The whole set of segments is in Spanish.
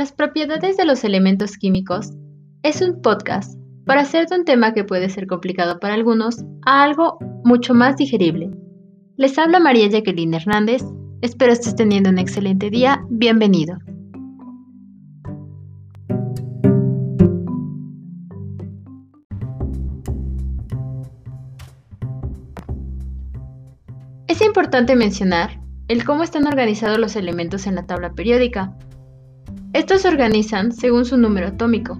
Las propiedades de los elementos químicos es un podcast para hacer de un tema que puede ser complicado para algunos a algo mucho más digerible. Les habla María Jacqueline Hernández, espero estés teniendo un excelente día, bienvenido. Es importante mencionar el cómo están organizados los elementos en la tabla periódica, estos se organizan según su número atómico.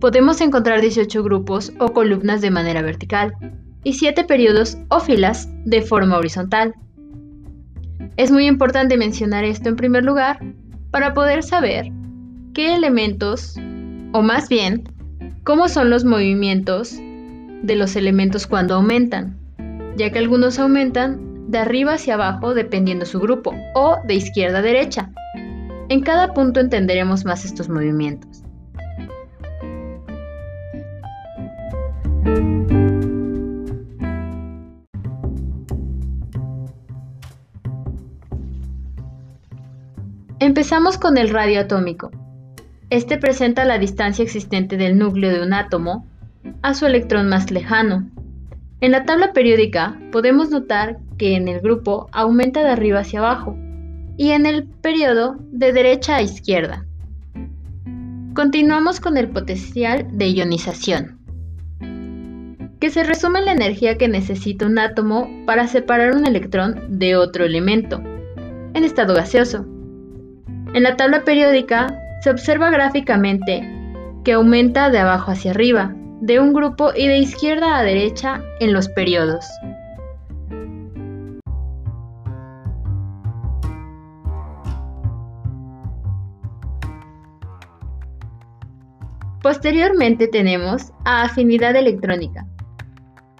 Podemos encontrar 18 grupos o columnas de manera vertical y 7 periodos o filas de forma horizontal. Es muy importante mencionar esto en primer lugar para poder saber qué elementos, o más bien, cómo son los movimientos de los elementos cuando aumentan, ya que algunos aumentan de arriba hacia abajo dependiendo su grupo o de izquierda a derecha. En cada punto entenderemos más estos movimientos. Empezamos con el radio atómico. Este presenta la distancia existente del núcleo de un átomo a su electrón más lejano. En la tabla periódica podemos notar que en el grupo aumenta de arriba hacia abajo, y en el periodo de derecha a izquierda. Continuamos con el potencial de ionización, que se resume en la energía que necesita un átomo para separar un electrón de otro elemento, en estado gaseoso. En la tabla periódica se observa gráficamente que aumenta de abajo hacia arriba, de un grupo y de izquierda a derecha en los periodos. Posteriormente tenemos a afinidad electrónica.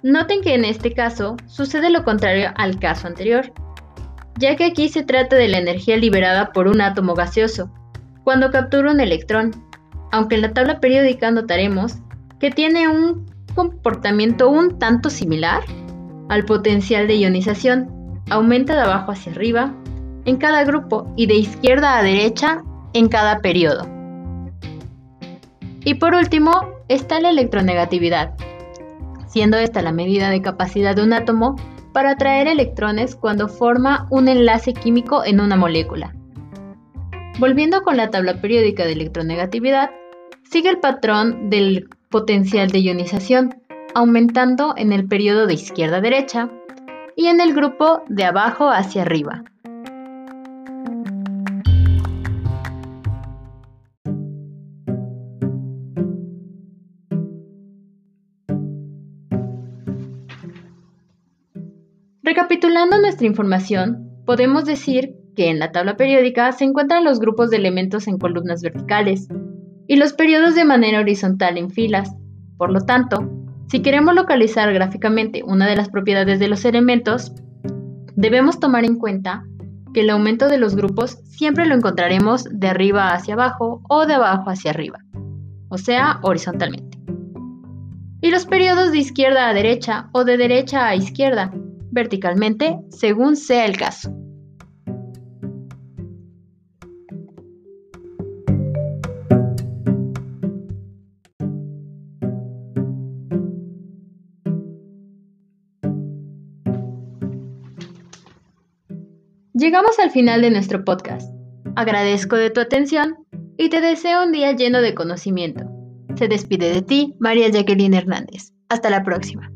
Noten que en este caso sucede lo contrario al caso anterior, ya que aquí se trata de la energía liberada por un átomo gaseoso cuando captura un electrón, aunque en la tabla periódica notaremos que tiene un comportamiento un tanto similar al potencial de ionización, aumenta de abajo hacia arriba en cada grupo y de izquierda a derecha en cada periodo. Y por último está la electronegatividad, siendo esta la medida de capacidad de un átomo para atraer electrones cuando forma un enlace químico en una molécula. Volviendo con la tabla periódica de electronegatividad, sigue el patrón del potencial de ionización, aumentando en el periodo de izquierda a derecha y en el grupo de abajo hacia arriba. Recapitulando nuestra información, podemos decir que en la tabla periódica se encuentran los grupos de elementos en columnas verticales y los periodos de manera horizontal en filas. Por lo tanto, si queremos localizar gráficamente una de las propiedades de los elementos, debemos tomar en cuenta que el aumento de los grupos siempre lo encontraremos de arriba hacia abajo o de abajo hacia arriba, o sea, horizontalmente. Y los periodos de izquierda a derecha o de derecha a izquierda, verticalmente según sea el caso. Llegamos al final de nuestro podcast. Agradezco de tu atención y te deseo un día lleno de conocimiento. Se despide de ti, María Jacqueline Hernández. Hasta la próxima.